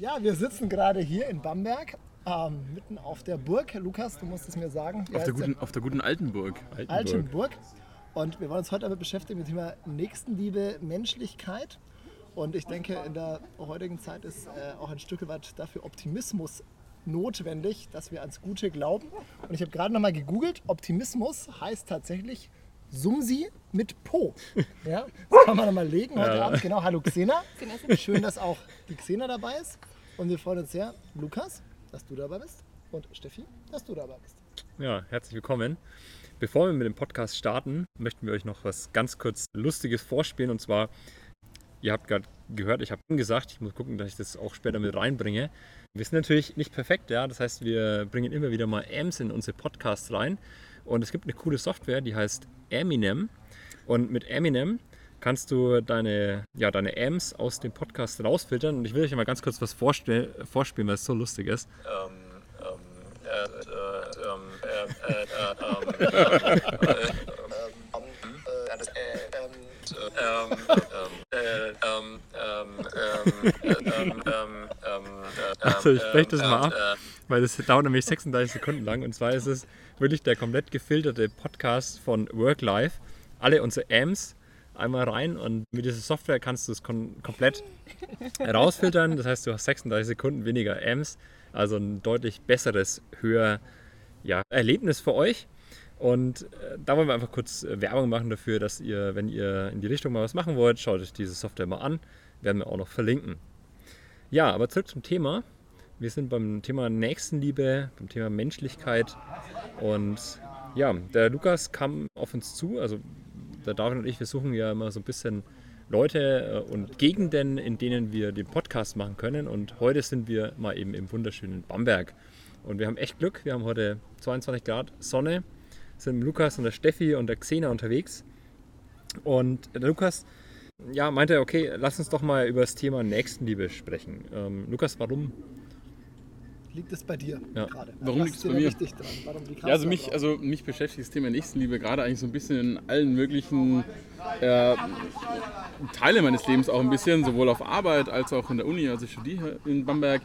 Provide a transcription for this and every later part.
Ja, wir sitzen gerade hier in Bamberg, ähm, mitten auf der Burg. Lukas, du musst es mir sagen. Auf der, guten, auf der guten Altenburg. Altenburg. Altenburg. Und wir wollen uns heute damit beschäftigen mit dem Thema Nächstenliebe, Menschlichkeit. Und ich denke, in der heutigen Zeit ist äh, auch ein Stück weit dafür Optimismus notwendig, dass wir ans Gute glauben. Und ich habe gerade nochmal gegoogelt. Optimismus heißt tatsächlich Sumsi mit Po. Ja, das kann man nochmal legen heute ja. Abend. Genau, hallo Xena. Schön, dass auch die Xena dabei ist. Und wir freuen uns sehr, Lukas, dass du dabei bist. Und Steffi, dass du dabei bist. Ja, herzlich willkommen. Bevor wir mit dem Podcast starten, möchten wir euch noch was ganz kurz Lustiges vorspielen. Und zwar, ihr habt gerade gehört, ich habe gesagt, ich muss gucken, dass ich das auch später mit reinbringe. Wir sind natürlich nicht perfekt, ja. Das heißt, wir bringen immer wieder mal Amps in unsere Podcasts rein. Und es gibt eine coole Software, die heißt Eminem. Und mit Eminem kannst du deine, ja, deine Amps aus dem Podcast rausfiltern. Und ich will euch mal ganz kurz was vorspielen, weil es so lustig ist. Um, um, also ich spreche das mal ab, weil das dauert nämlich 36 Sekunden lang. Und zwar ist es wirklich der komplett gefilterte Podcast von WorkLife. Alle unsere Amps einmal rein und mit dieser Software kannst du es komplett rausfiltern. Das heißt, du hast 36 Sekunden weniger Amps, also ein deutlich besseres Hör ja, Erlebnis für euch. Und äh, da wollen wir einfach kurz äh, Werbung machen dafür, dass ihr, wenn ihr in die Richtung mal was machen wollt, schaut euch diese Software mal an. Werden wir auch noch verlinken. Ja, aber zurück zum Thema. Wir sind beim Thema Nächstenliebe, beim Thema Menschlichkeit. Und ja, der Lukas kam auf uns zu. Also der David und ich, wir suchen ja immer so ein bisschen Leute äh, und Gegenden, in denen wir den Podcast machen können. Und heute sind wir mal eben im wunderschönen Bamberg. Und wir haben echt Glück. Wir haben heute 22 Grad Sonne, sind mit Lukas und der Steffi und der Xena unterwegs. Und der Lukas ja, meinte, okay, lass uns doch mal über das Thema Nächstenliebe sprechen. Ähm, Lukas, warum liegt es bei dir ja. gerade? Warum liegt es bei mir? Warum, ja, also mich, also mich beschäftigt das Thema Nächstenliebe gerade eigentlich so ein bisschen in allen möglichen äh, Teile meines Lebens auch ein bisschen, sowohl auf Arbeit als auch in der Uni. Also ich studiere in Bamberg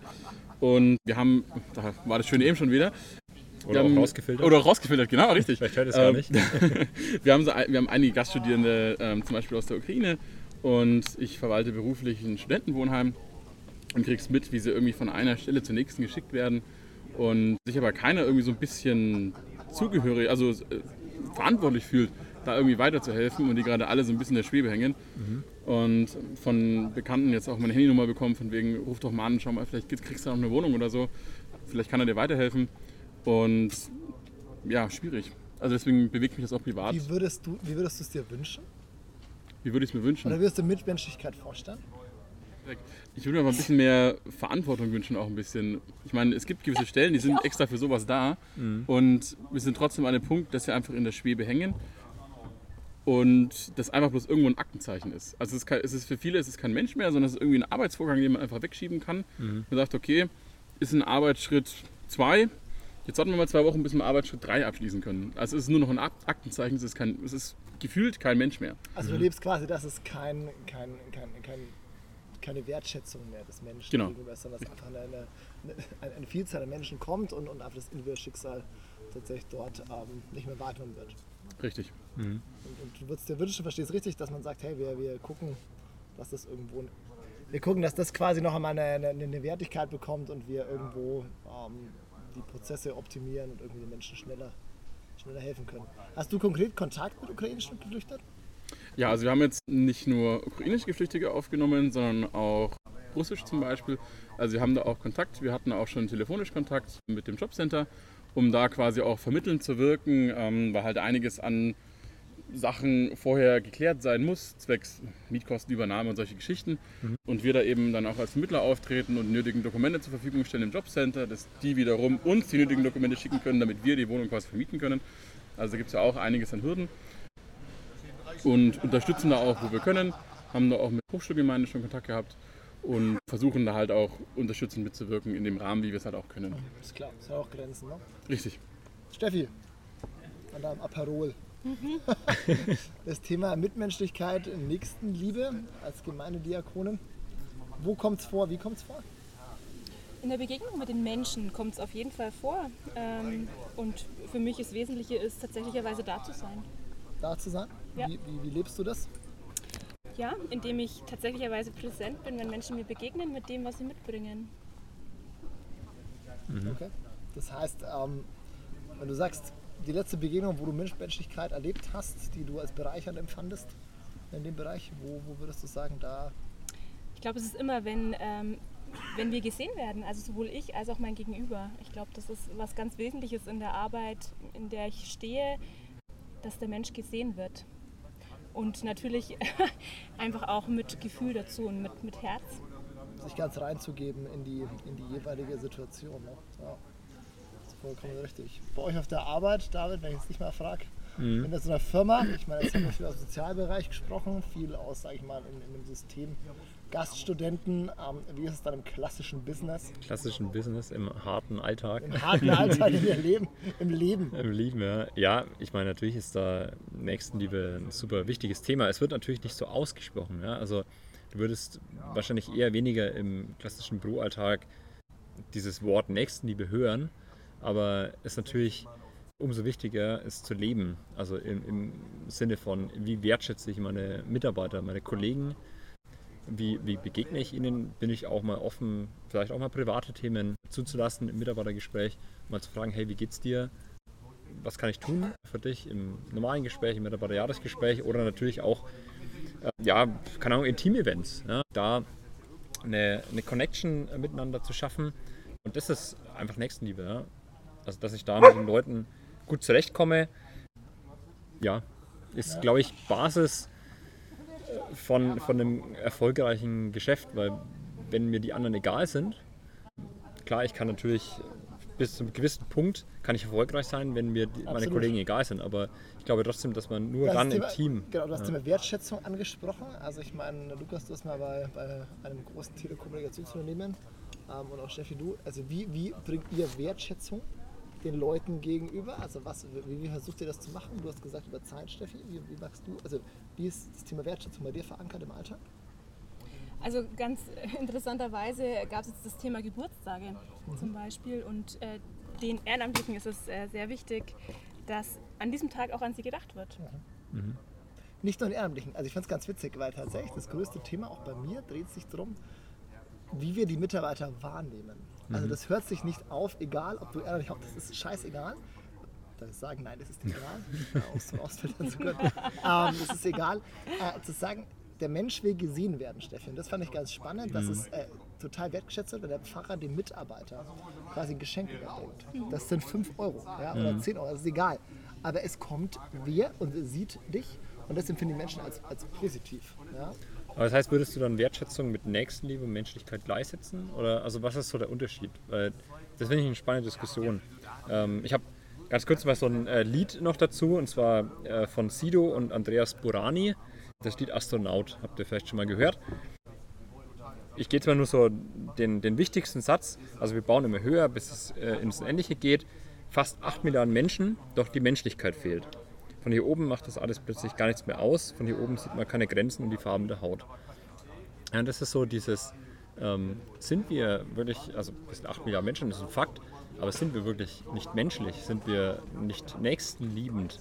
und wir haben, da war das schöne eben schon wieder, oder haben, auch rausgefiltert. Oder rausgefiltert, genau, richtig. Vielleicht hört es gar ähm, nicht. wir, haben so, wir haben einige Gaststudierende, ähm, zum Beispiel aus der Ukraine, und ich verwalte beruflich ein Studentenwohnheim und kriegst mit, wie sie irgendwie von einer Stelle zur nächsten geschickt werden und sich aber keiner irgendwie so ein bisschen zugehörig, also äh, verantwortlich fühlt, da irgendwie weiterzuhelfen und die gerade alle so ein bisschen in der Schwebe hängen. Mhm. Und von Bekannten jetzt auch meine Handynummer bekommen, von wegen, ruf doch mal an, schau mal, vielleicht kriegst du noch eine Wohnung oder so, vielleicht kann er dir weiterhelfen. Und ja, schwierig. Also deswegen bewegt mich das auch privat. Wie würdest du, wie würdest du es dir wünschen? Wie würde ich es mir wünschen? Oder würdest du Mitmenschlichkeit vorstellen? Ich würde mir mal ein bisschen mehr Verantwortung wünschen, auch ein bisschen. Ich meine, es gibt gewisse Stellen, die sind extra für sowas da. Mhm. Und wir sind trotzdem an dem Punkt, dass wir einfach in der Schwebe hängen. Und das einfach bloß irgendwo ein Aktenzeichen ist. Also es ist, kein, es ist für viele ist es kein Mensch mehr, sondern es ist irgendwie ein Arbeitsvorgang, den man einfach wegschieben kann. Mhm. Man sagt, okay, ist ein Arbeitsschritt 2. Jetzt warten wir mal zwei Wochen, bis wir Arbeitsschritt 3 abschließen können. Also es ist nur noch ein Aktenzeichen, es ist, kein, es ist gefühlt kein Mensch mehr. Also du lebst quasi, dass es kein, kein, kein, kein keine Wertschätzung mehr des Menschen genau. gegenüber, sondern dass einfach eine, eine, eine, Vielzahl an Menschen kommt und, und einfach das individuelle Schicksal tatsächlich dort ähm, nicht mehr wahrgenommen wird. Richtig. Mhm. Und, und, du würdest dir wünschen, verstehst richtig, dass man sagt, hey, wir, wir gucken, dass das irgendwo, wir gucken, dass das quasi noch einmal eine, eine, eine Wertigkeit bekommt und wir irgendwo ähm, die Prozesse optimieren und irgendwie den Menschen schneller, schneller helfen können. Hast du konkret Kontakt mit ukrainischen Geflüchteten? Ja, also wir haben jetzt nicht nur ukrainische Geflüchtete aufgenommen, sondern auch russisch zum Beispiel. Also wir haben da auch Kontakt. Wir hatten auch schon telefonisch Kontakt mit dem Jobcenter, um da quasi auch vermittelnd zu wirken, ähm, weil halt einiges an Sachen vorher geklärt sein muss, zwecks Mietkostenübernahme und solche Geschichten. Mhm. Und wir da eben dann auch als Vermittler auftreten und nötigen Dokumente zur Verfügung stellen im Jobcenter, dass die wiederum uns die nötigen Dokumente schicken können, damit wir die Wohnung quasi vermieten können. Also da gibt es ja auch einiges an Hürden und unterstützen da auch, wo wir können. Haben da auch mit Hochschulgemeinden schon Kontakt gehabt und versuchen da halt auch unterstützend mitzuwirken in dem Rahmen, wie wir es halt auch können. Ist klar, ist ja auch Grenzen, ne? Richtig. Steffi, an deinem Aperol. Mhm. Das Thema Mitmenschlichkeit, Nächstenliebe als Gemeindediakonin. Wo kommt es vor? Wie kommt es vor? In der Begegnung mit den Menschen kommt es auf jeden Fall vor. Ähm, und für mich das Wesentliche ist tatsächlicherweise da zu sein. Da zu sein? Ja. Wie, wie, wie lebst du das? Ja, indem ich tatsächlicherweise präsent bin, wenn Menschen mir begegnen mit dem, was sie mitbringen. Mhm. Okay. Das heißt, ähm, wenn du sagst, die letzte Begegnung, wo du Menschlichkeit erlebt hast, die du als bereichernd empfandest, in dem Bereich, wo, wo würdest du sagen, da. Ich glaube, es ist immer, wenn, ähm, wenn wir gesehen werden, also sowohl ich als auch mein Gegenüber. Ich glaube, das ist was ganz Wesentliches in der Arbeit, in der ich stehe, dass der Mensch gesehen wird. Und natürlich einfach auch mit Gefühl dazu und mit, mit Herz. Sich ganz reinzugeben in die, in die jeweilige Situation. Ne? Ja. Das ist vollkommen richtig. Bei euch auf der Arbeit, David, wenn ich jetzt nicht mal frage, Mhm. In so einer Firma, ich meine, jetzt haben wir viel aus dem Sozialbereich gesprochen, viel aus, sag ich mal, in, in dem System Gaststudenten. Ähm, wie ist es dann im klassischen Business? Klassischen Business, im harten Alltag. Im harten Alltag, im Leben. Im Leben. Im Leben, ja. Ja, ich meine, natürlich ist da Nächstenliebe ein super wichtiges Thema. Es wird natürlich nicht so ausgesprochen. Ja? Also du würdest wahrscheinlich eher weniger im klassischen Büroalltag dieses Wort Nächstenliebe hören, aber es ist natürlich umso wichtiger ist zu leben. Also im, im, Sinne von, wie wertschätze ich meine Mitarbeiter, meine Kollegen, wie, wie begegne ich ihnen, bin ich auch mal offen, vielleicht auch mal private Themen zuzulassen im Mitarbeitergespräch, mal zu fragen, hey, wie geht's dir? Was kann ich tun für dich im normalen Gespräch, im Mitarbeiterjahresgespräch oder natürlich auch, äh, ja, keine Ahnung, in Team-Events. Ja, da eine, eine Connection miteinander zu schaffen. Und das ist einfach Nächstenliebe. Ja? Also, dass ich da mit den Leuten gut zurechtkomme, ja, ist, glaube ich, Basis äh, von, von einem erfolgreichen Geschäft, weil wenn mir die anderen egal sind, klar, ich kann natürlich bis zu einem gewissen Punkt kann ich erfolgreich sein, wenn mir die, meine Kollegen egal sind, aber ich glaube trotzdem, dass man nur das dann Thema, im Team... Genau, du hast ja. Thema Wertschätzung angesprochen. Also ich meine, Lukas, du hast mal bei, bei einem großen Telekommunikationsunternehmen ähm, und auch Steffi, du, also wie, wie bringt ihr Wertschätzung den Leuten gegenüber? Also was, wie, wie versucht ihr das zu machen? Du hast gesagt über Zeit, Steffi. Wie, wie machst du? Also wie ist das Thema Wertschätzung bei dir verankert im Alltag? Also ganz interessanterweise gab es jetzt das Thema Geburtstage mhm. zum Beispiel und äh, den Ehrenamtlichen ist es äh, sehr wichtig, dass an diesem Tag auch an sie gedacht wird. Mhm. Mhm. Nicht nur den Ehrenamtlichen. Also ich fand es ganz witzig, weil tatsächlich das größte Thema auch bei mir dreht sich darum, wie wir die Mitarbeiter wahrnehmen. Also mhm. das hört sich nicht auf, egal ob du ehrlich das ist scheißegal. Ich sagen, nein, das ist egal. Aus, ausfiltern zu können. ähm, das ist egal. Äh, zu sagen, der Mensch will gesehen werden, Steffi. Und das fand ich ganz spannend, dass mhm. es äh, total wertgeschätzt wird, wenn der Pfarrer dem Mitarbeiter quasi ein Geschenk überbringt. Das sind 5 Euro ja, oder 10 mhm. Euro, das ist egal. Aber es kommt wer und sieht dich und das empfinden die Menschen als, als positiv. Ja? Aber das heißt, würdest du dann Wertschätzung mit Nächstenliebe und Menschlichkeit gleichsetzen? Oder also was ist so der Unterschied? Weil das finde ich eine spannende Diskussion. Ähm, ich habe ganz kurz mal so ein äh, Lied noch dazu, und zwar äh, von Sido und Andreas Burani. Das Lied Astronaut, habt ihr vielleicht schon mal gehört. Ich gehe jetzt mal nur so den, den wichtigsten Satz. Also wir bauen immer höher, bis es äh, ins Endliche geht. Fast 8 Milliarden Menschen, doch die Menschlichkeit fehlt. Von hier oben macht das alles plötzlich gar nichts mehr aus. Von hier oben sieht man keine Grenzen und die Farben der Haut. Ja, das ist so dieses, ähm, sind wir wirklich, also wir sind 8 Milliarden Menschen, das ist ein Fakt, aber sind wir wirklich nicht menschlich? Sind wir nicht nächstenliebend?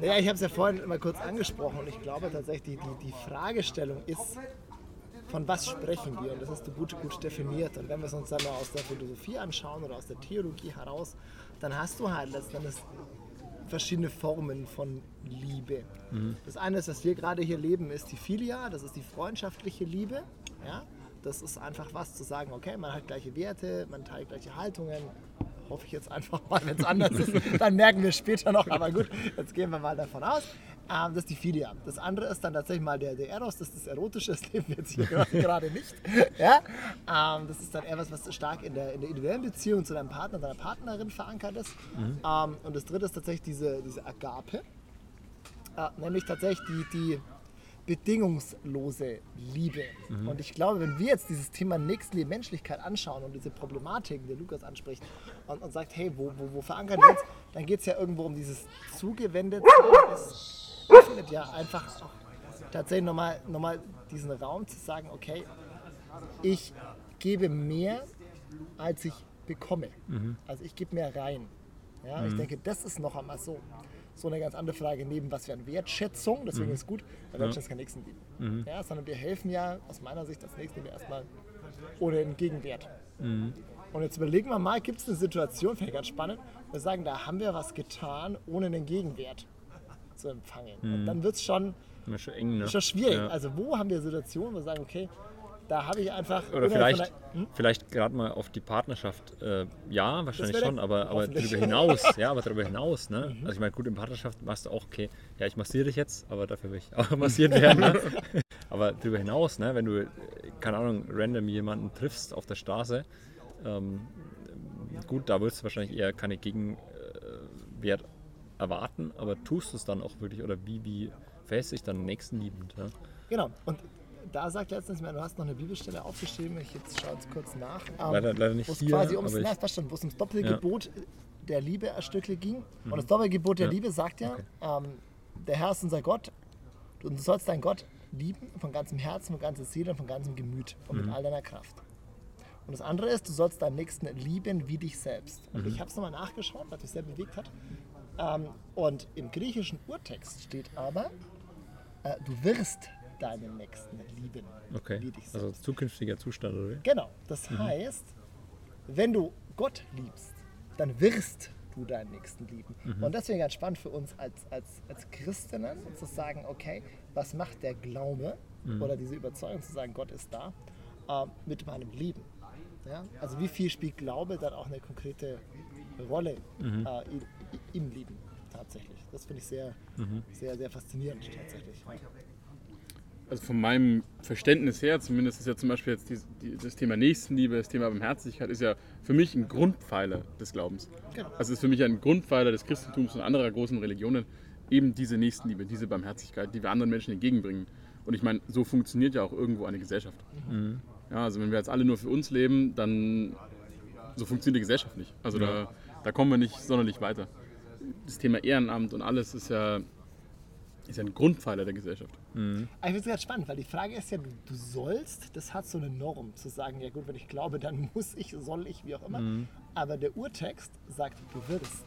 Naja, ich habe es ja vorhin mal kurz angesprochen und ich glaube tatsächlich, die, die Fragestellung ist, von was sprechen wir? Und das hast du gut, gut definiert. Und wenn wir es uns dann mal aus der Philosophie anschauen oder aus der Theologie heraus, dann hast du halt letztendlich verschiedene Formen von Liebe. Mhm. Das eine ist, was wir gerade hier leben, ist die Filia, das ist die freundschaftliche Liebe. Ja? Das ist einfach was zu sagen, okay, man hat gleiche Werte, man teilt gleiche Haltungen. Hoffe ich jetzt einfach mal, wenn es anders ist, dann merken wir später noch. Aber gut, jetzt gehen wir mal davon aus. Das ist die Filia. Das andere ist dann tatsächlich mal der, der Eros, das ist das Erotische, das leben wir jetzt hier gerade nicht. Ja? Ähm, das ist dann eher was, was stark in der, in der individuellen Beziehung zu deinem Partner, deiner Partnerin verankert ist. Mhm. Ähm, und das dritte ist tatsächlich diese, diese Agape, äh, nämlich tatsächlich die, die bedingungslose Liebe. Mhm. Und ich glaube, wenn wir jetzt dieses Thema Nächstenliebe, Menschlichkeit anschauen und diese Problematiken, die Lukas anspricht, und, und sagt, hey, wo, wo, wo verankern wir uns, dann geht es ja irgendwo um dieses zugewendete findet ja einfach tatsächlich nochmal noch mal diesen Raum zu sagen, okay, ich gebe mehr als ich bekomme. Also ich gebe mehr rein. Ja, Ich denke, das ist noch einmal so. So eine ganz andere Frage neben, was wäre Wertschätzung, deswegen ist es gut, weil Wertschätzung ist keine Nächstenliebe. Ja, sondern wir helfen ja aus meiner Sicht als Nächstenliebe erstmal ohne einen Gegenwert. Und jetzt überlegen wir mal, gibt es eine Situation, finde ich ganz spannend, wo wir sagen, da haben wir was getan, ohne einen Gegenwert zu empfangen. Und dann wird es schon, schon eng, ne? schon schwierig. Ja. Also wo haben wir Situationen, wo wir sagen, okay, da habe ich einfach... Oder vielleicht, der- hm? vielleicht gerade mal auf die Partnerschaft. Äh, ja, wahrscheinlich schon, aber, aber darüber hinaus. Ja, aber darüber hinaus. Ne? Mhm. Also ich meine, gut, in Partnerschaft machst du auch, okay, ja, ich massiere dich jetzt, aber dafür will ich auch massiert werden. Ne? aber darüber hinaus, ne, wenn du, keine Ahnung, random jemanden triffst auf der Straße, ähm, gut, da wirst du wahrscheinlich eher keine Gegenwert erwarten, aber tust du es dann auch wirklich oder wie, wie verhältst du dich dann nächstenliebend? Ja? Genau. Und da sagt letztens mir, du hast noch eine Bibelstelle aufgeschrieben, ich jetzt schaue es kurz nach. Ähm, Leider- leider nicht wo es hier, quasi ums, ich- schon, wo es ums Doppelgebot der Liebe ein Stückchen ging. Und das Doppelgebot der Mhm. Ja. Liebe sagt ja, Okay. ähm, der Herr ist unser Gott und du sollst deinen Gott lieben von ganzem Herzen, von ganzer Seele und von ganzem Gemüt und Mhm. mit all deiner Kraft. Und das andere ist, du sollst deinen Nächsten lieben wie dich selbst. Und Mhm. ich habe es nochmal nachgeschaut, was mich sehr bewegt hat. Ähm, und im griechischen Urtext steht aber, äh, du wirst deinen Nächsten lieben Okay, wie dich also zukünftiger Zustand, oder? Genau, das heißt, wenn du Gott liebst, dann wirst du deinen Nächsten lieben. Und deswegen ganz spannend für uns als, als, als Christinnen zu sagen, okay, was macht der Glaube oder diese Überzeugung zu sagen, Gott ist da, äh, mit meinem Leben? Ja? Also wie viel spielt Glaube dann auch eine konkrete Rolle äh, im, im Leben tatsächlich? Das finde ich sehr, sehr, sehr faszinierend tatsächlich. Also von meinem Verständnis her, zumindest ist ja zum Beispiel jetzt die, die, das Thema Nächstenliebe, das Thema Barmherzigkeit, ist ja für mich ein Grundpfeiler des Glaubens. Genau. Also es ist für mich ein Grundpfeiler des Christentums und anderer großen Religionen, eben diese Nächstenliebe, diese Barmherzigkeit, die wir anderen Menschen entgegenbringen. Und ich meine, so funktioniert ja auch irgendwo eine Gesellschaft. Ja, also wenn wir jetzt alle nur für uns leben, dann so funktioniert die Gesellschaft nicht. Also da, da kommen wir nicht sonderlich weiter. Das Thema Ehrenamt und alles ist ja, ist ja ein Grundpfeiler der Gesellschaft. Aber ich finde es ganz spannend, weil die Frage ist ja, du, sollst, das hat so eine Norm, zu sagen, ja gut, wenn ich glaube, dann muss ich, soll ich, wie auch immer. Aber der Urtext sagt, du wirst.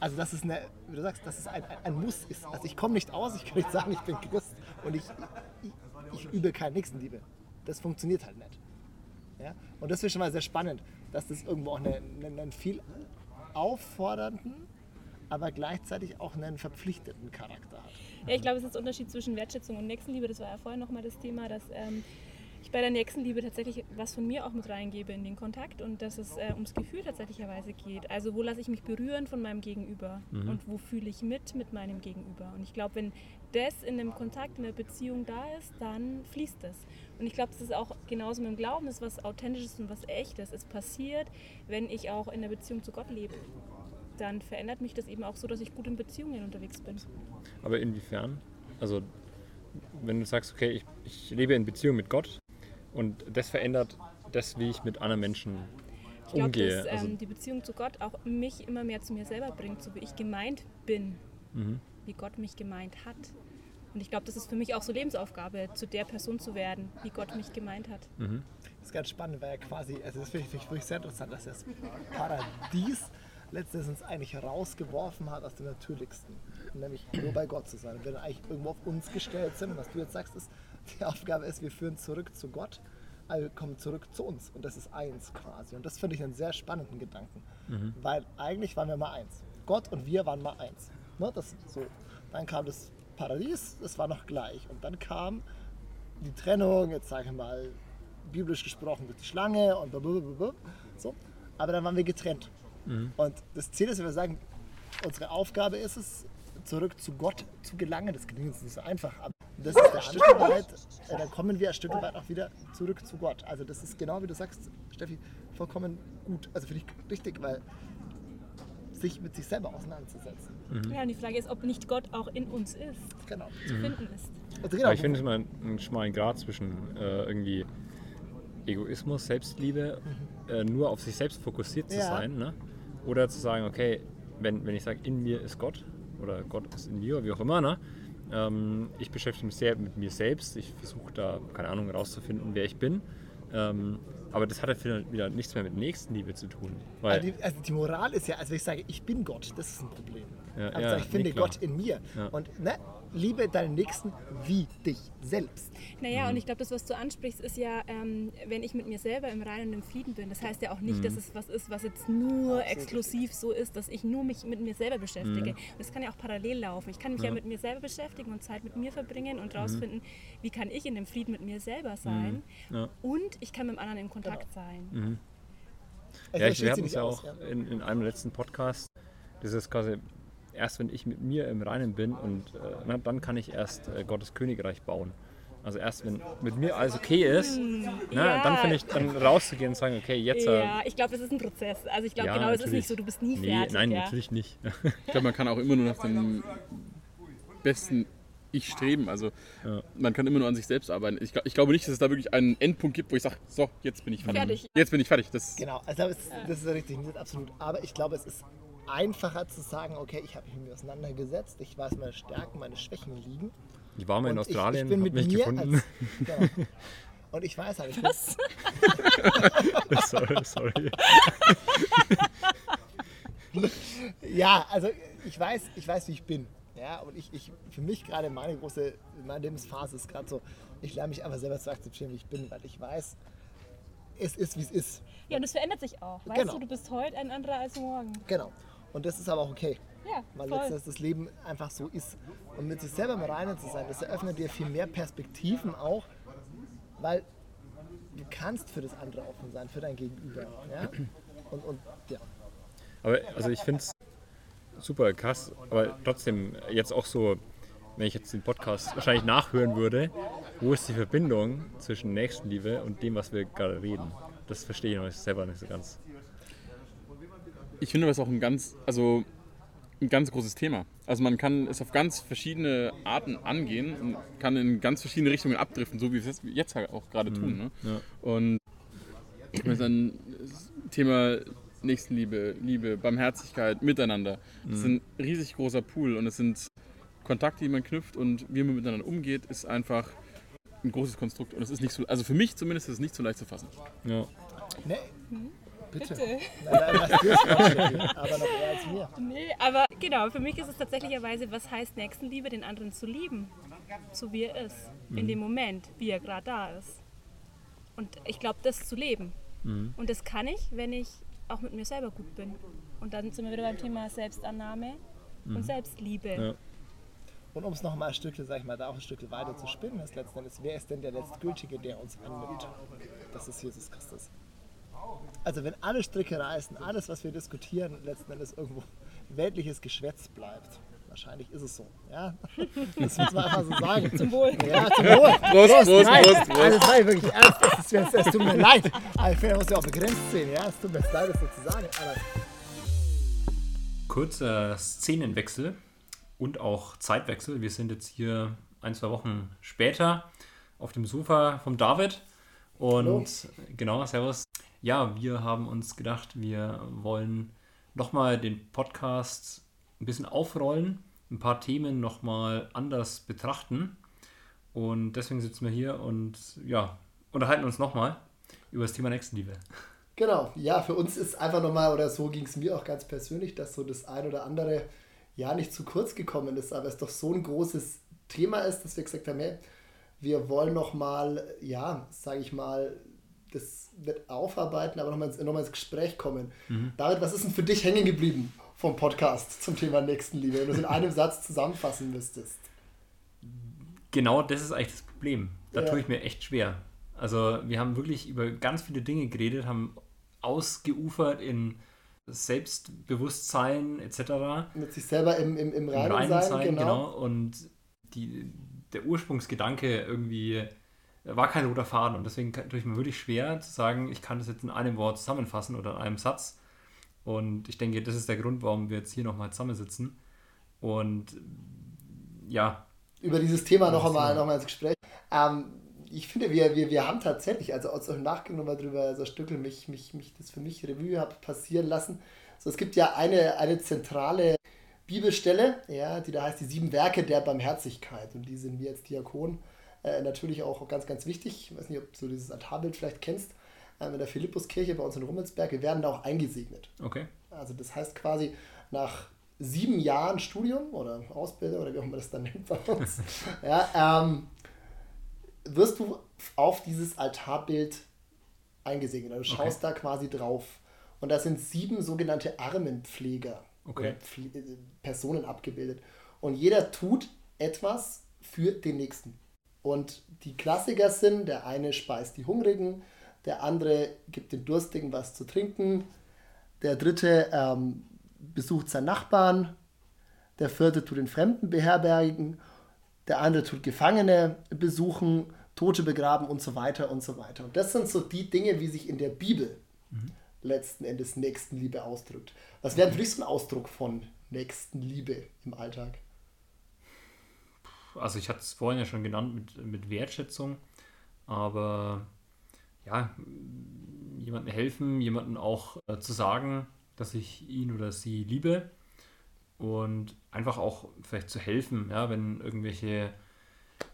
Also das ist eine, wie du sagst, das ist ein, ein, ein Muss ist. Also ich komme nicht aus, ich kann nicht sagen, ich bin Christ und ich, ich, ich übe keine Nächstenliebe. Das funktioniert halt nicht. Ja? Und das ist schon mal sehr spannend, dass das irgendwo auch einen, einen, einen viel auffordernden, aber gleichzeitig auch einen verpflichteten Charakter hat. Ja, ich glaube, es ist der Unterschied zwischen Wertschätzung und Nächstenliebe. Das war ja vorher nochmal das Thema, dass ähm, ich bei der Nächstenliebe tatsächlich was von mir auch mit reingebe in den Kontakt und dass es äh, ums Gefühl tatsächlicherweise geht. Also wo lasse ich mich berühren von meinem Gegenüber und wo fühle ich mit mit meinem Gegenüber. Und ich glaube, wenn das in einem Kontakt, in einer Beziehung da ist, dann fließt es. Und ich glaube, das ist auch genauso mit dem Glauben, das ist was Authentisches und was Echtes. Es passiert, wenn ich auch in der Beziehung zu Gott lebe. Dann verändert mich das eben auch so, dass ich gut in Beziehungen unterwegs bin. Aber inwiefern? Also, wenn du sagst, okay, ich, ich lebe in Beziehung mit Gott und das verändert das, wie ich mit anderen Menschen Ich glaube, umgehe. dass ähm, also, die Beziehung zu Gott auch mich immer mehr zu mir selber bringt, so wie ich gemeint bin, Mhm. wie Gott mich gemeint hat. Und ich glaube, das ist für mich auch so Lebensaufgabe, zu der Person zu werden, wie Gott mich gemeint hat. Das ist ganz spannend, weil ja quasi, also das finde ich, finde ich wirklich sehr interessant, dass das Paradies letztens uns eigentlich rausgeworfen hat aus dem Natürlichsten. Nämlich nur bei Gott zu sein. Und wir dann eigentlich irgendwo auf uns gestellt sind. Und was du jetzt sagst, ist, die Aufgabe ist, wir führen zurück zu Gott, also wir kommen zurück zu uns. Und das ist eins quasi. Und das finde ich einen sehr spannenden Gedanken. Weil eigentlich waren wir mal eins. Gott und wir waren mal eins. Ne? Das so. Dann kam das Paradies, das war noch gleich. Und dann kam die Trennung, jetzt sage ich mal, biblisch gesprochen durch die Schlange und blablabla. so. Aber dann waren wir getrennt. Und das Ziel ist, wenn wir sagen, unsere Aufgabe ist es, zurück zu Gott zu gelangen. Das gelingt uns nicht so einfach. Aber das ist ein Stück weit, äh, dann kommen wir ein Stück weit auch wieder zurück zu Gott. Also das ist genau wie du sagst, Steffi, vollkommen gut. Also finde ich richtig, weil sich mit sich selber auseinanderzusetzen. Ja, und die Frage ist, ob nicht Gott auch in uns ist, Genau. zu finden ist. Also genau aber ich finde es immer einen schmalen Grad zwischen äh, irgendwie Egoismus, Selbstliebe, äh, nur auf sich selbst fokussiert zu Ja. sein, ne? Oder zu sagen, okay, wenn, wenn ich sage, in mir ist Gott oder Gott ist in mir, oder wie auch immer, ne? ähm, ich beschäftige mich sehr mit mir selbst, ich versuche da, keine Ahnung, herauszufinden, wer ich bin. Ähm, Aber das hat ja wieder nichts mehr mit Nächstenliebe zu tun. Weil also, die, also die Moral ist ja, also wenn ich sage, ich bin Gott, das ist ein Problem. Ja, also ja, ich finde nee, Gott in mir. Ja. Und ne, liebe deinen Nächsten wie dich selbst. Naja, mhm. und ich glaube, das, was du ansprichst, ist ja, ähm, wenn ich mit mir selber im Reinen und im Frieden bin. Das heißt ja auch nicht, mhm. dass es was ist, was jetzt nur exklusiv so ist, dass ich nur mich mit mir selber beschäftige. Mhm. Das kann ja auch parallel laufen. Ich kann mich ja. ja. mit mir selber beschäftigen und Zeit mit mir verbringen und rausfinden, mhm. wie kann ich in dem Frieden mit mir selber sein. Mhm. Ja. Und ich kann mit dem anderen in Kontakt genau. sein. Mhm. Ja, ich, wir hatten es ja auch in, in einem letzten Podcast, dieses quasi erst wenn ich mit mir im Reinen bin und äh, na, dann kann ich erst äh, Gottes Königreich bauen. Also erst wenn mit mir alles okay ist, hm, na, ja. dann finde ich, dann rauszugehen und sagen, okay, jetzt. Äh, ja, ich glaube, es ist ein Prozess. Also ich glaube ja, genau, es ist nicht so, du bist nie nee, fertig. Nein, ja. natürlich nicht. ich glaube, man kann auch immer nur nach dem besten Ich streben. Also man kann immer nur an sich selbst arbeiten. Ich, ich, glaube nicht, dass es da wirklich einen Endpunkt gibt, wo ich sage, so, jetzt bin ich fertig. fertig. Jetzt bin ich fertig. Das genau, also das, das ist richtig, absolut. Aber ich glaube, es ist einfacher zu sagen, okay, ich habe mich mit mir auseinandergesetzt, ich weiß, meine Stärken, meine Schwächen liegen. Ich war mal in Australien, ich, ich bin mit mich gefunden. Als, genau. Und ich weiß halt, ich Was? sorry, sorry. ja, also ich weiß, ich weiß, wie ich bin. Ja, und ich, ich für mich gerade meine große, meine Lebensphase ist gerade so, ich lerne mich einfach selber zu akzeptieren, wie ich bin, weil ich weiß, es ist, wie es ist. Ja, und es verändert sich auch. Weißt genau. du, du bist heute ein anderer als morgen. Genau. Und das ist aber auch okay. Ja, weil letztendlich das Leben einfach so ist. Und mit sich selber im Reinen zu sein, das eröffnet dir viel mehr Perspektiven auch, weil du kannst für das andere offen sein, für dein Gegenüber. Ja? Und, und ja. Aber also ich finde es super krass, aber trotzdem jetzt auch so, wenn ich jetzt den Podcast wahrscheinlich nachhören würde, wo ist die Verbindung zwischen Nächstenliebe und dem, was wir gerade reden? Das verstehe ich noch selber nicht so ganz ich finde das auch ein ganz, also ein ganz großes Thema. Also man kann es auf ganz verschiedene Arten angehen und kann in ganz verschiedene Richtungen abdriften, so wie wir es jetzt halt auch gerade mhm. tun. Ne? Ja. Und das ist ein Thema Nächstenliebe, Liebe, Barmherzigkeit, Miteinander. Das ist mhm. ein riesig großer Pool und es sind Kontakte, die man knüpft und wie man miteinander umgeht, ist einfach ein großes Konstrukt. Und es ist nicht so, also für mich zumindest ist es nicht so leicht zu fassen. Ja. Nee. Bitte. Bitte. Nein, nein, aber noch eher als mir. Nee, aber genau, für mich ist es tatsächlicherweise, was heißt Nächstenliebe, den anderen zu lieben, so wie er ist, mhm. in dem Moment, wie er gerade da ist. Und ich glaube, das zu leben. Mhm. Und das kann ich, wenn ich auch mit mir selber gut bin. Und dann sind wir wieder beim Thema Selbstannahme mhm. und Selbstliebe. Ja. Und um es nochmal ein Stückchen, sag ich mal, da auch ein Stückchen weiter zu spinnen, ist letzten Endes, wer ist denn der Letztgültige, der uns annimmt? Das ist Jesus Christus. Also wenn alle Stricke reißen, alles, was wir diskutieren, letzten Endes irgendwo weltliches Geschwätz bleibt. Wahrscheinlich ist es so. Ja? Das muss man einfach so sagen. Zum Wohl. Ja, zum Wohl. Prost, Prost, Prost, Prost, Prost. Also das war ja wirklich ernst. Es, tut mir leid. Also, ich muss ja auch begrenzt sehen. Ja? Es tut mir leid, das so zu sagen. Aber Kurzer Szenenwechsel und auch Zeitwechsel. Wir sind jetzt hier ein, zwei Wochen später auf dem Sofa vom David. Und Hallo. genau, Servus. Ja, wir haben uns gedacht, wir wollen nochmal den Podcast ein bisschen aufrollen, ein paar Themen nochmal anders betrachten. Und deswegen sitzen wir hier und ja, unterhalten uns nochmal über das Thema Nächstenliebe. Genau, ja, für uns ist einfach nochmal, oder so ging es mir auch ganz persönlich, dass so das ein oder andere ja nicht zu kurz gekommen ist, aber es doch so ein großes Thema ist, dass wir gesagt haben, hey, wir wollen nochmal, ja, sage ich mal, das wird aufarbeiten, aber nochmal ins, noch ins Gespräch kommen. Mhm. David, was ist denn für dich hängen geblieben vom Podcast zum Thema Nächstenliebe, wenn du es in einem Satz zusammenfassen müsstest? Genau das ist eigentlich das Problem. Da ja. tue ich mir echt schwer. Also wir haben wirklich über ganz viele Dinge geredet, haben ausgeufert in Selbstbewusstsein etc. Mit sich selber im, im, im Reinen, Im Reinen sein, sein genau. genau. Und die, der Ursprungsgedanke irgendwie war kein roter Faden und deswegen tue ich mir wirklich schwer zu sagen, ich kann das jetzt in einem Wort zusammenfassen oder in einem Satz. Und ich denke, das ist der Grund, warum wir jetzt hier nochmal zusammensitzen. Und ja. Über dieses Thema noch einmal, noch einmal ins Gespräch. Ähm, ich finde, wir, wir, wir haben tatsächlich, also aus dem Nachgang nochmal drüber, so Stückel mich, mich, mich das für mich Revue habe passieren lassen. So, es gibt ja eine, eine zentrale Bibelstelle, ja, die da heißt die sieben Werke der Barmherzigkeit. Und die sind wir jetzt Diakon äh, natürlich auch ganz, ganz wichtig. Ich weiß nicht, ob du dieses Altarbild vielleicht kennst. ähm, in der Philippuskirche bei uns in Rummelsberg, wir werden da auch eingesegnet. Okay. Also das heißt quasi nach sieben Jahren Studium oder Ausbildung oder wie auch immer das dann nennt bei uns, ja, ähm, wirst du auf dieses Altarbild eingesegnet. Also du schaust okay. da quasi drauf. Und da sind sieben sogenannte Armenpfleger okay. Pfle äh, Personen abgebildet. Und jeder tut etwas für den Nächsten. Und die Klassiker sind, der eine speist die Hungrigen, der andere gibt den Durstigen was zu trinken, der dritte ähm, besucht seinen Nachbarn, der vierte tut den Fremden beherbergen, der andere tut Gefangene besuchen, Tote begraben und so weiter und so weiter. Und das sind so die Dinge, wie sich in der Bibel mhm. letzten Endes Nächstenliebe ausdrückt. Was wäre für dich so ein Ausdruck von Nächstenliebe im Alltag? Also ich hatte es vorhin ja schon genannt mit, mit Wertschätzung, aber ja, jemandem helfen, jemandem auch äh, zu sagen, dass ich ihn oder sie liebe und einfach auch vielleicht zu helfen, ja, wenn irgendwelche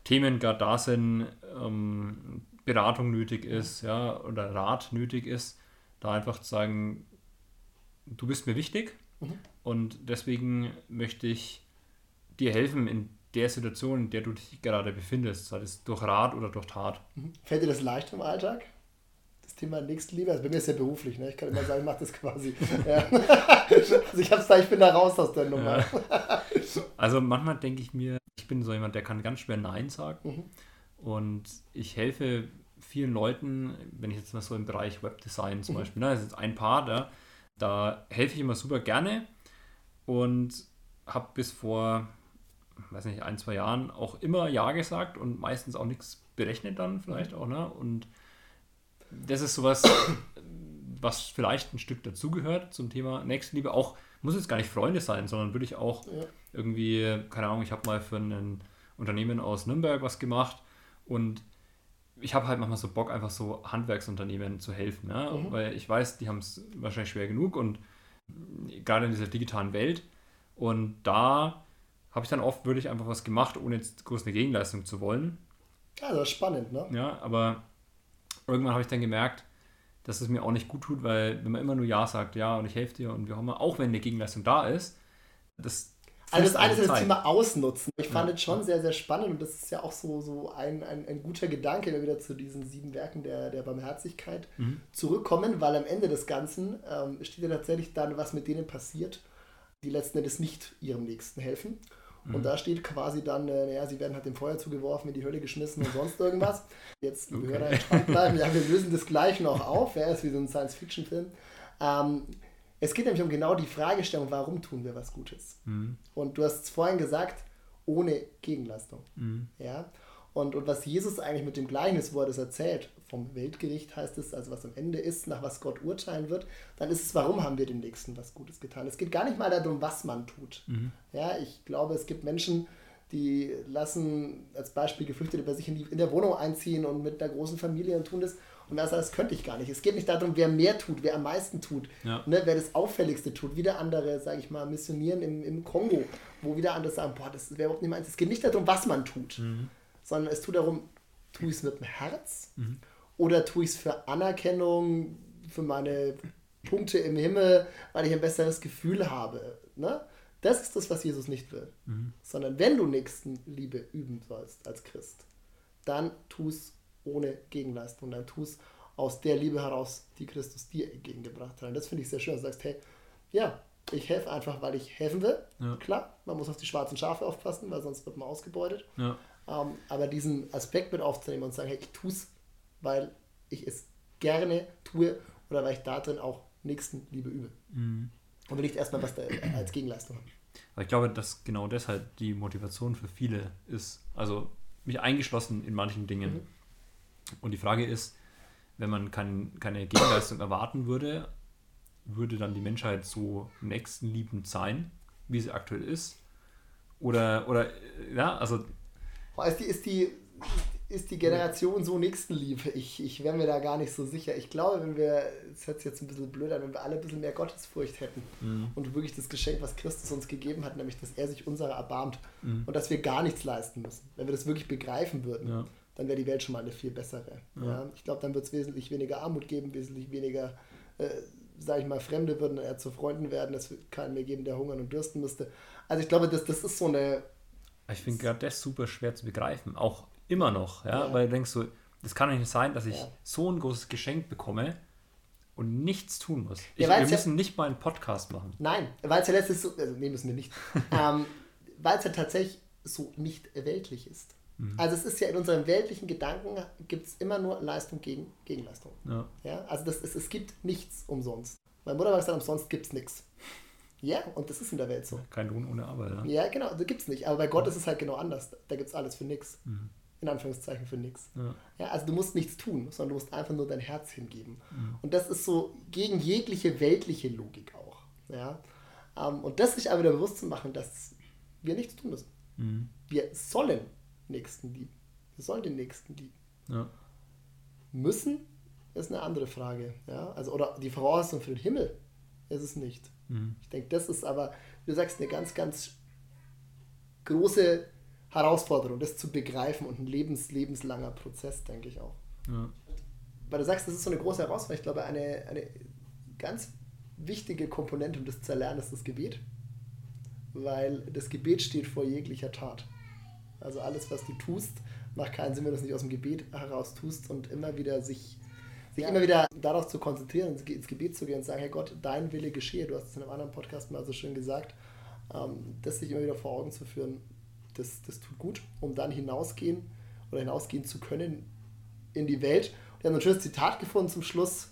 Themen gerade da sind, ähm, Beratung nötig ist, ja, oder Rat nötig ist, da einfach zu sagen, du bist mir wichtig mhm. und deswegen möchte ich dir helfen in der Situation, in der du dich gerade befindest, sei es durch Rat oder durch Tat. Mhm. Fällt dir das leicht im Alltag? Das Thema Nächstenliebe, also bei mir ist ja beruflich, ne? ich kann immer sagen, ich mache das quasi. Ja. also ich hab's da, ich bin da raus aus der Nummer. Ja. Also manchmal denke ich mir, ich bin so jemand, der kann ganz schwer Nein sagen. Mhm. Und ich helfe vielen Leuten, wenn ich jetzt mal so im Bereich Webdesign zum mhm. Beispiel, ne, das ist ein Part, da, da helfe ich immer super gerne und habe bis vor, weiß nicht, ein, zwei Jahren auch immer Ja gesagt und meistens auch nichts berechnet dann vielleicht auch. Ne? Und das ist sowas, was vielleicht ein Stück dazugehört zum Thema Nächstenliebe. Auch muss jetzt gar nicht Freunde sein, sondern würde ich auch ja. irgendwie, keine Ahnung, ich habe mal für ein Unternehmen aus Nürnberg was gemacht und ich habe halt manchmal so Bock, einfach so Handwerksunternehmen zu helfen, ja? Mhm. weil ich weiß, die haben es wahrscheinlich schwer genug und gerade in dieser digitalen Welt und da habe ich dann oft wirklich einfach was gemacht, ohne jetzt groß eine Gegenleistung zu wollen. Ja, das ist spannend, ne? Ja, aber irgendwann habe ich dann gemerkt, dass es mir auch nicht gut tut, weil wenn man immer nur Ja sagt, ja und ich helfe dir und wie auch immer, auch wenn eine Gegenleistung da ist, das also das eine ist das Thema Ausnutzen. Ich fand es schon sehr, sehr spannend und das ist ja auch so, so ein, ein, ein guter Gedanke, wir wieder zu diesen sieben Werken der, der Barmherzigkeit mhm. zurückkommen, weil am Ende des Ganzen ähm, steht ja tatsächlich dann, was mit denen passiert, die letzten Endes nicht ihrem Nächsten helfen. Und mhm. da steht quasi dann, äh, naja, sie werden halt dem Feuer zugeworfen, in die Hölle geschmissen und sonst irgendwas. Jetzt, liebe okay. Hörer, entspannt bleiben. Ja, wir lösen das gleich noch auf. Ja, ist wie so ein Science-Fiction-Film. Ähm, es geht nämlich um genau die Fragestellung, warum tun wir was Gutes? Mhm. Und du hast vorhin gesagt, ohne Gegenleistung. Mhm. Ja? Und, und was Jesus eigentlich mit dem Gleichnis, wo er das erzählt, vom Weltgericht heißt es, also was am Ende ist, nach was Gott urteilen wird, dann ist es, warum haben wir dem Nächsten was Gutes getan. Es geht gar nicht mal darum, was man tut. Mhm. Ja, ich glaube, es gibt Menschen, die lassen als Beispiel Geflüchtete bei sich in, die, in der Wohnung einziehen und mit einer großen Familie und tun das. Und sagt, das könnte ich gar nicht. Es geht nicht darum, wer mehr tut, wer am meisten tut, ja. ne, wer das Auffälligste tut. Wieder andere, sage ich mal, missionieren im, im Kongo, wo wieder andere sagen, boah, das wäre überhaupt nicht meins. Es geht nicht darum, was man tut, mhm. sondern es tut darum, tue ich es mit dem Herz mhm. Oder tue ich es für Anerkennung, für meine Punkte im Himmel, weil ich ein besseres Gefühl habe? Ne? Das ist das, was Jesus nicht will. Mhm. Sondern wenn du Nächstenliebe üben sollst als Christ, dann tu es ohne Gegenleistung. Dann tu es aus der Liebe heraus, die Christus dir entgegengebracht hat. Und das finde ich sehr schön. Du sagst, hey, ja, ich helfe einfach, weil ich helfen will. Ja. Klar, man muss auf die schwarzen Schafe aufpassen, weil sonst wird man ausgebeutet. Ja. Ähm, aber diesen Aspekt mit aufzunehmen und zu sagen, hey, ich tue es weil ich es gerne tue oder weil ich darin auch Nächstenliebe übe. Mhm. Und will ich erstmal was da als Gegenleistung haben. Aber ich glaube, dass genau deshalb die Motivation für viele ist. Also mich eingeschlossen in manchen Dingen. Mhm. Und die Frage ist, wenn man kein, keine Gegenleistung erwarten würde, würde dann die Menschheit so nächstenliebend sein, wie sie aktuell ist? Oder, oder ja, also. Ist die, ist die, ist die Generation so Nächstenliebe? Ich, ich wäre mir da gar nicht so sicher. Ich glaube, wenn wir, das hört sich jetzt ein bisschen blöd an, wenn wir alle ein bisschen mehr Gottesfurcht hätten mhm. und wirklich das Geschenk, was Christus uns gegeben hat, nämlich, dass er sich unserer erbarmt mhm. und dass wir gar nichts leisten müssen, wenn wir das wirklich begreifen würden, ja. dann wäre die Welt schon mal eine viel bessere. Ja. ja. Ich glaube, dann wird es wesentlich weniger Armut geben, wesentlich weniger, äh, sage ich mal, Fremde würden eher zu Freunden werden, es wird keinen mehr geben, der hungern und dürsten müsste. Also ich glaube, das, das ist so eine... Ich finde gerade das super schwer zu begreifen, auch immer noch, ja, ja. weil du denkst so, das kann doch nicht sein, dass ich ja. so ein großes Geschenk bekomme und nichts tun muss. Ich, ja, wir müssen nicht mal einen Podcast machen. Nein, weil es ja letztlich so, also nee, müssen wir nicht, ähm, weil es ja tatsächlich so nicht weltlich ist. Mhm. Also es ist ja in unseren weltlichen Gedanken gibt es immer nur Leistung gegen Gegenleistung. Ja. also das ist, es gibt nichts umsonst. Meine Mutter sagt, umsonst gibt es nichts. Ja, und das ist in der Welt so. Kein Lohn ohne Arbeit. Ja, ja genau, da gibt es nicht. Aber bei Gott ist es halt genau anders. Da gibt es alles für nichts. Mhm in Anführungszeichen für nichts. Ja. ja. also du musst nichts tun, sondern du musst einfach nur dein Herz hingeben. Mhm. Und das ist so gegen jegliche weltliche Logik auch. Ja? Ähm, und das sich aber wieder bewusst zu machen, dass wir nichts tun müssen. Mhm. Wir sollen Nächsten lieben. Wir sollen den Nächsten lieben. Ja. Müssen ist eine andere Frage. Ja? Also, oder die Voraussetzung für den Himmel ist es nicht. Mhm. Ich denke, das ist aber, wie du sagst, eine ganz, ganz große Herausforderung, das zu begreifen und ein lebens, lebenslanger Prozess, denke ich auch. Ja. Weil du sagst, das ist so eine große Herausforderung. Ich glaube, eine, eine ganz wichtige Komponente, um das zu erlernen, ist das Gebet. Weil das Gebet steht vor jeglicher Tat. Also alles, was du tust, macht keinen Sinn, wenn du es nicht aus dem Gebet heraus tust und immer wieder sich, sich ja. immer wieder darauf zu konzentrieren, ins Gebet zu gehen und sagen, hey Gott, dein Wille geschehe. Du hast es in einem anderen Podcast mal so schön gesagt, ähm, das sich immer wieder vor Augen zu führen das, das tut gut, um dann hinausgehen oder hinausgehen zu können in die Welt. Und wir haben ein schönes Zitat gefunden zum Schluss,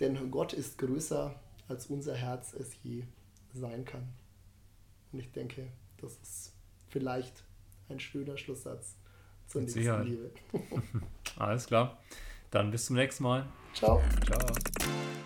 denn Gott ist größer, als unser Herz es je sein kann. Und ich denke, das ist vielleicht ein schöner Schlusssatz zur Mit nächsten. Liebe. Alles klar. Dann bis zum nächsten Mal. Ciao. Ciao.